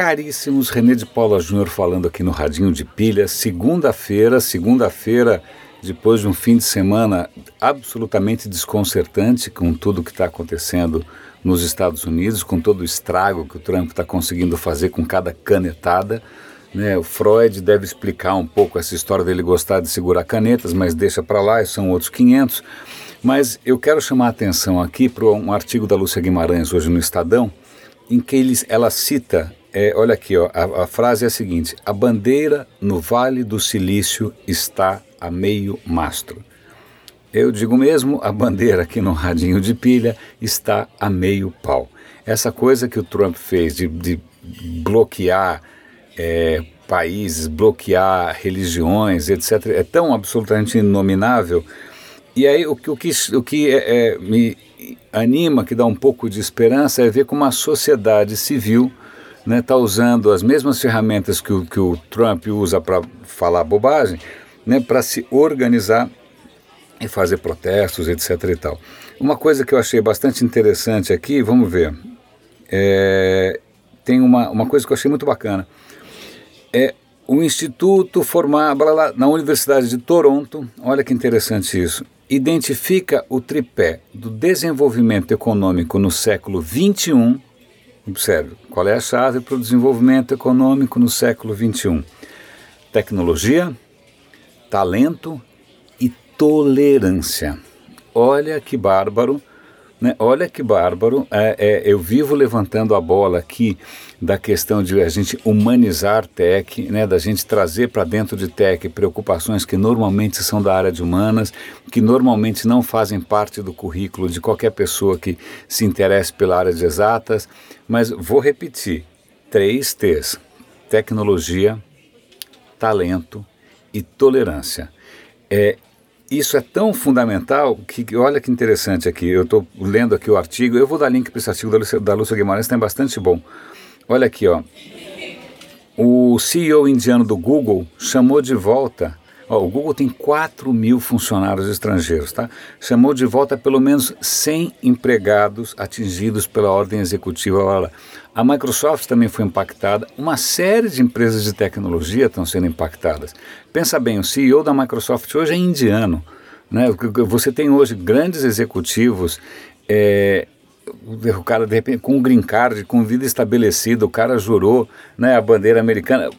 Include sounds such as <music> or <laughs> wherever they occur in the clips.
caríssimos, René de Paula Júnior falando aqui no Radinho de Pilha, segunda-feira, segunda-feira, depois de um fim de semana absolutamente desconcertante com tudo que está acontecendo nos Estados Unidos, com todo o estrago que o Trump está conseguindo fazer com cada canetada. Né? O Freud deve explicar um pouco essa história dele gostar de segurar canetas, mas deixa para lá, são outros 500. Mas eu quero chamar a atenção aqui para um artigo da Lúcia Guimarães hoje no Estadão, em que eles, ela cita, é, olha aqui, ó, a, a frase é a seguinte: a bandeira no Vale do Silício está a meio mastro. Eu digo mesmo, a bandeira aqui no radinho de pilha está a meio pau. Essa coisa que o Trump fez de, de bloquear é, países, bloquear religiões, etc., é tão absolutamente inominável. E aí o, o que, o que é, é, me anima, que dá um pouco de esperança, é ver como a sociedade civil está né, tá usando as mesmas ferramentas que o, que o Trump usa para falar bobagem, né, para se organizar e fazer protestos, etc. e tal. Uma coisa que eu achei bastante interessante aqui, vamos ver, é, tem uma, uma coisa que eu achei muito bacana. É o Instituto formado na Universidade de Toronto, olha que interessante isso, identifica o tripé do desenvolvimento econômico no século XXI. Observe, qual é a chave para o desenvolvimento econômico no século XXI? Tecnologia, talento tolerância. Olha que bárbaro, né? Olha que bárbaro. É, é, eu vivo levantando a bola aqui da questão de a gente humanizar tech, né? da gente trazer para dentro de tech preocupações que normalmente são da área de humanas, que normalmente não fazem parte do currículo de qualquer pessoa que se interesse pela área de exatas. Mas vou repetir: três T's: tecnologia, talento e tolerância. É, isso é tão fundamental que, olha que interessante aqui, eu estou lendo aqui o artigo, eu vou dar link para esse artigo da Lúcia, da Lúcia Guimarães, tem bastante bom. Olha aqui, ó. O CEO indiano do Google chamou de volta O Google tem 4 mil funcionários estrangeiros, tá? Chamou de volta pelo menos 100 empregados atingidos pela ordem executiva. Olha A Microsoft também foi impactada. Uma série de empresas de tecnologia estão sendo impactadas. Pensa bem, o CEO da Microsoft hoje é indiano. Né? Você tem hoje grandes executivos. É, o cara de repente com um green card, com vida estabelecida, o cara jurou né, a bandeira americana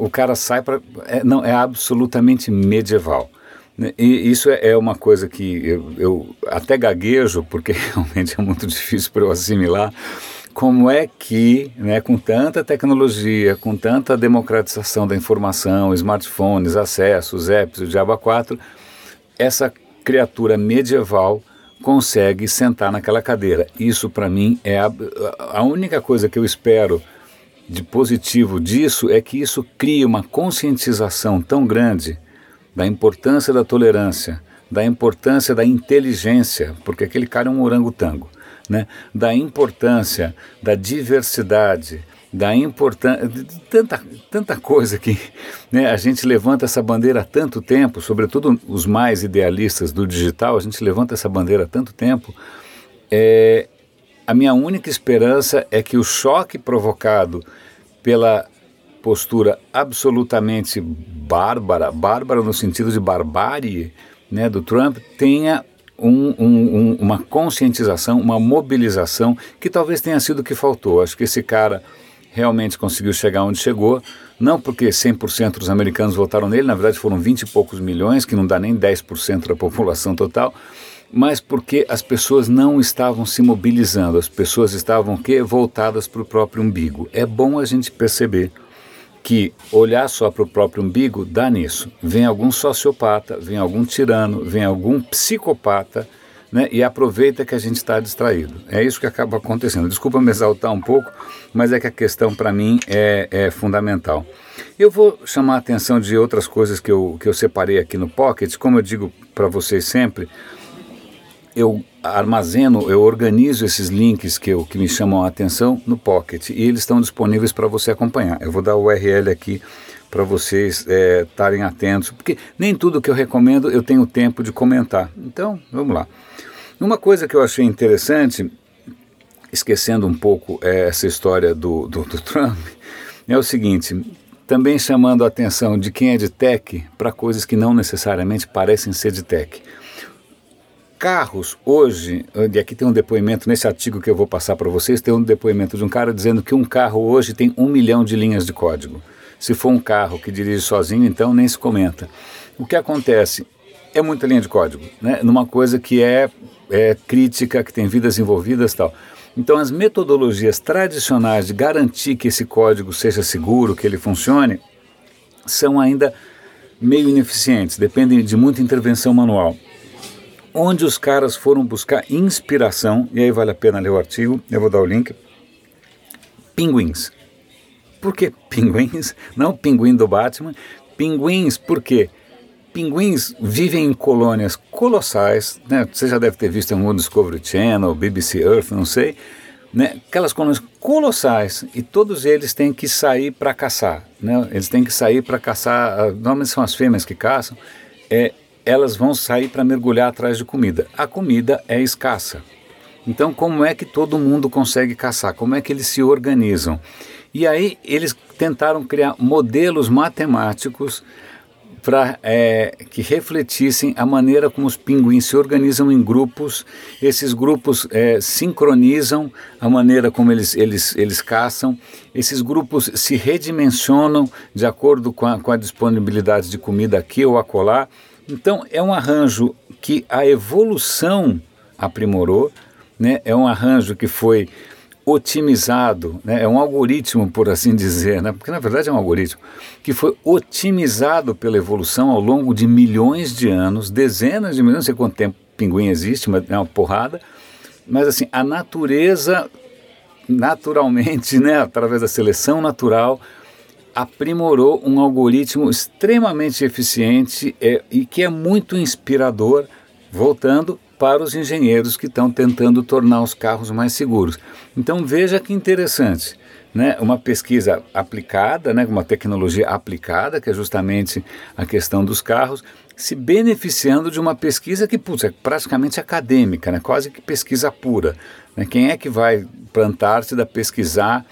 o cara sai para. É, não, é absolutamente medieval. Né? E isso é, é uma coisa que eu, eu até gaguejo, porque <laughs> realmente é muito difícil para eu assimilar. Como é que, né, com tanta tecnologia, com tanta democratização da informação, smartphones, acessos, apps, o Diaba 4, essa criatura medieval consegue sentar naquela cadeira. Isso, para mim, é a, a única coisa que eu espero de positivo disso é que isso cria uma conscientização tão grande da importância da tolerância, da importância da inteligência, porque aquele cara é um orangotango, né? da importância da diversidade, da importância de tanta, tanta coisa que né, a gente levanta essa bandeira há tanto tempo, sobretudo os mais idealistas do digital, a gente levanta essa bandeira há tanto tempo. É, a minha única esperança é que o choque provocado pela postura absolutamente bárbara, bárbara no sentido de barbárie, né, do Trump, tenha um, um, uma conscientização, uma mobilização que talvez tenha sido o que faltou. Acho que esse cara realmente conseguiu chegar onde chegou, não porque 100% dos americanos votaram nele, na verdade foram 20 e poucos milhões, que não dá nem 10% da população total, mas porque as pessoas não estavam se mobilizando, as pessoas estavam que voltadas para o próprio umbigo. É bom a gente perceber que olhar só para o próprio umbigo dá nisso. Vem algum sociopata, vem algum tirano, vem algum psicopata né, e aproveita que a gente está distraído. É isso que acaba acontecendo. Desculpa me exaltar um pouco, mas é que a questão para mim é, é, fundamental. Eu vou chamar a atenção de outras coisas que eu, que eu separei aqui no Pocket, como eu digo para vocês sempre eu armazeno, eu organizo esses links que, eu, que me chamam a atenção no Pocket e eles estão disponíveis para você acompanhar. Eu vou dar o URL aqui para vocês estarem é, atentos, porque nem tudo que eu recomendo eu tenho tempo de comentar. Então, vamos lá. Uma coisa que eu achei interessante esquecendo um pouco é, essa história do, do, do <laughs> Trump, é o seguinte: também chamando a atenção de quem é de tech para coisas que não necessariamente parecem ser de tech. Carros, hoje, e aqui tem um depoimento nesse artigo que eu vou passar para vocês, tem um depoimento de um cara dizendo que um carro hoje tem um milhão de linhas de código. Se for um carro que dirige sozinho, então nem se comenta. O que acontece? É muita linha de código, né? numa coisa que é, é crítica, que tem vidas envolvidas tal. Então, as metodologias tradicionais de garantir que esse código seja seguro, que ele funcione, são ainda meio ineficientes, dependem de muita intervenção manual. Onde os caras foram buscar inspiração, e aí vale a pena ler o artigo, eu vou dar o link. Pinguins. Por que pinguins? <laughs> Não pinguim do Batman. Pinguins, por quê? Pinguins vivem em colônias colossais, né? você já deve ter visto em algum Discovery Channel, BBC Earth, não sei, né? aquelas colônias colossais e todos eles têm que sair para caçar. Né? Eles têm que sair para caçar, ah, normalmente são as fêmeas que caçam, é, elas vão sair para mergulhar atrás de comida. A comida é escassa. Então, como é que todo mundo consegue caçar? Como é que eles se organizam? E aí eles tentaram criar modelos matemáticos para é, que refletissem a maneira como os pinguins se organizam em grupos. Esses grupos é, sincronizam a maneira como eles, eles, eles caçam. Esses grupos se redimensionam de acordo com a, com a disponibilidade de comida aqui ou acolá. Então, é um arranjo que a evolução aprimorou, né? é um arranjo que foi otimizado, né? é um algoritmo, por assim dizer, né? porque na verdade é um algoritmo, que foi otimizado pela evolução ao longo de milhões de anos, dezenas de milhões, não sei quanto tempo pinguim existe, mas é uma porrada, mas assim, a natureza, naturalmente, né, através da seleção natural, aprimorou um algoritmo extremamente eficiente é, e que é muito inspirador, voltando para os engenheiros que estão tentando tornar os carros mais seguros. Então veja que interessante, né? Uma pesquisa aplicada, né? Uma tecnologia aplicada, que é justamente a questão dos carros, se beneficiando de uma pesquisa que putz, é praticamente acadêmica, né? Quase que pesquisa pura. Né? Quem é que vai plantar-se da pesquisar?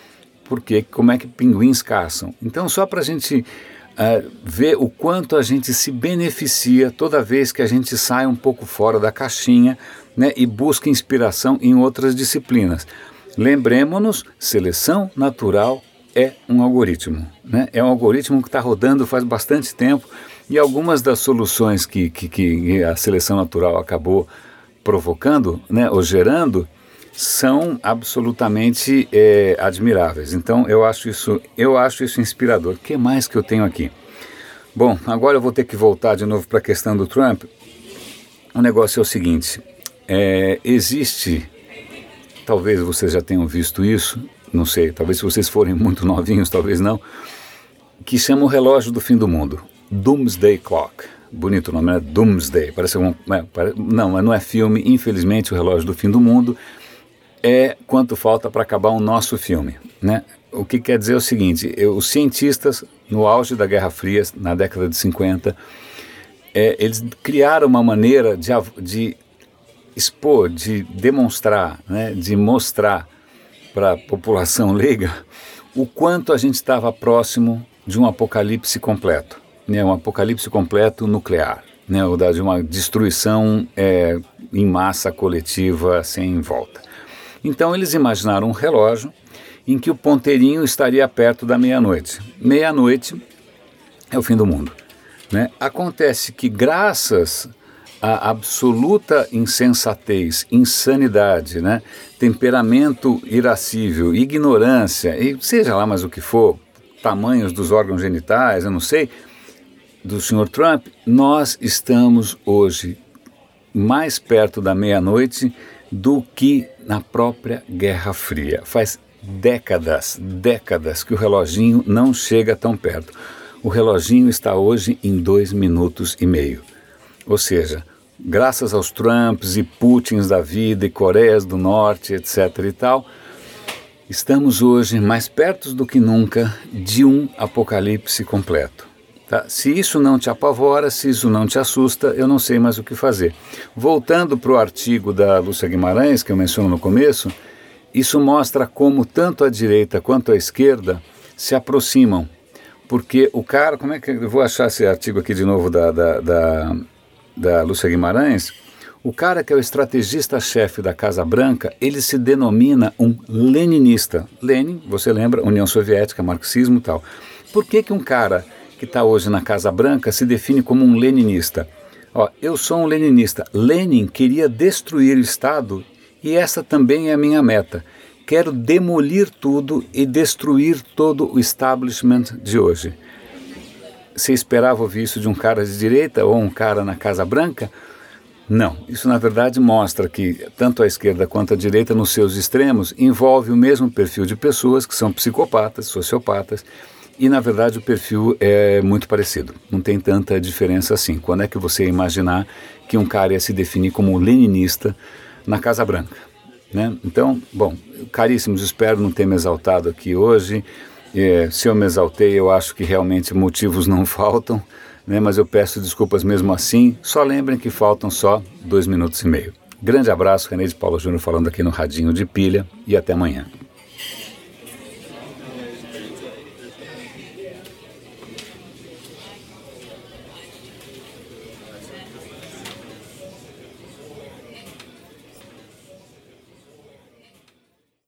Porque como é que pinguins caçam? Então só para a gente uh, ver o quanto a gente se beneficia toda vez que a gente sai um pouco fora da caixinha né, e busca inspiração em outras disciplinas. Lembremos-nos, seleção natural é um algoritmo. Né? É um algoritmo que está rodando faz bastante tempo e algumas das soluções que, que, que a seleção natural acabou provocando né, ou gerando são absolutamente é, admiráveis. Então eu acho isso, eu acho isso inspirador. O que mais que eu tenho aqui? Bom, agora eu vou ter que voltar de novo para a questão do Trump. O negócio é o seguinte: é, existe, talvez vocês já tenham visto isso, não sei, talvez se vocês forem muito <laughs> novinhos, talvez não, que chama o relógio do fim do mundo, Doomsday Clock. Bonito o nome, né? Doomsday. Parece um. É, pare, não, não é filme. Infelizmente, o relógio do fim do mundo é quanto falta para acabar o nosso filme. Né? O que quer dizer é o seguinte: os cientistas, no auge da Guerra Fria, na década de 50, é, eles criaram uma maneira de, de expor, de demonstrar, né, de mostrar para a população leiga o quanto a gente estava próximo de um apocalipse completo, né, um apocalipse completo nuclear, né, de uma destruição é, em massa coletiva sem volta. Então eles imaginaram um relógio em que o ponteirinho estaria perto da meia-noite. Meia-noite é o fim do mundo. Né? Acontece que, graças à absoluta insensatez, insanidade, né? temperamento irascível, ignorância, e seja lá mais o que for, tamanhos dos órgãos genitais, eu não sei, do Sr. Trump, nós estamos hoje mais perto da meia-noite do que na própria Guerra Fria. Faz décadas, décadas que o reloginho não chega tão perto. O reloginho está hoje em dois minutos e meio. Ou seja, graças aos Trumps e Putins da vida e Coreias do Norte, etc. e tal, estamos hoje mais perto do que nunca de um apocalipse completo. Tá? Se isso não te apavora, se isso não te assusta, eu não sei mais o que fazer. Voltando para o artigo da Lúcia Guimarães, que eu menciono no começo, Isso mostra como tanto a direita quanto a esquerda se aproximam. Porque o cara, como é que eu vou achar esse artigo aqui de novo da, da, da, da Lúcia Guimarães? O cara que é o estrategista-chefe da Casa Branca, ele se denomina um leninista. Lenin, você lembra, União Soviética, marxismo e tal. Por que, que um cara que está hoje na Casa Branca se define como um leninista? Ó, eu sou um leninista. Lenin queria destruir o Estado e essa também é a minha meta. Quero demolir tudo e destruir todo o establishment de hoje. Você esperava ouvir isso de um cara de direita ou um cara na Casa Branca? Não, isso na verdade mostra que tanto a esquerda quanto a direita, nos seus extremos, envolve o mesmo perfil de pessoas que são psicopatas, sociopatas, e na verdade o perfil é muito parecido, não tem tanta diferença assim. Quando é que você ia imaginar que um cara ia se definir como leninista na Casa Branca? Né? Então, bom, caríssimos, espero não ter me exaltado aqui hoje. É, se eu me exaltei, eu acho que realmente motivos não <laughs> faltam né, mas eu peço desculpas mesmo assim. Só lembrem que faltam só dois minutos e meio. Grande abraço, René de Paulo Júnior falando aqui no Radinho de Pilha e até amanhã.